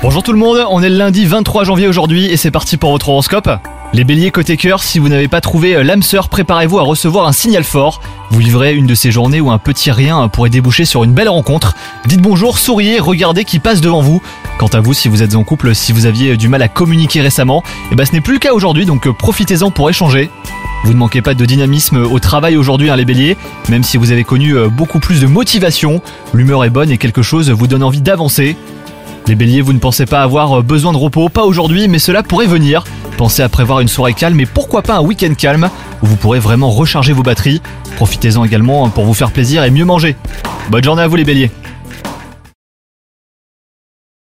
Bonjour tout le monde, on est le lundi 23 janvier aujourd'hui et c'est parti pour votre horoscope. Les béliers côté cœur, si vous n'avez pas trouvé euh, l'âme sœur, préparez-vous à recevoir un signal fort. Vous vivrez une de ces journées où un petit rien pourrait déboucher sur une belle rencontre. Dites bonjour, souriez, regardez qui passe devant vous. Quant à vous, si vous êtes en couple, si vous aviez du mal à communiquer récemment, eh ben ce n'est plus le cas aujourd'hui, donc euh, profitez-en pour échanger. Vous ne manquez pas de dynamisme au travail aujourd'hui, hein, les béliers, même si vous avez connu euh, beaucoup plus de motivation, l'humeur est bonne et quelque chose vous donne envie d'avancer. Les béliers, vous ne pensez pas avoir besoin de repos, pas aujourd'hui, mais cela pourrait venir. Pensez à prévoir une soirée calme et pourquoi pas un week-end calme où vous pourrez vraiment recharger vos batteries. Profitez-en également pour vous faire plaisir et mieux manger. Bonne journée à vous les béliers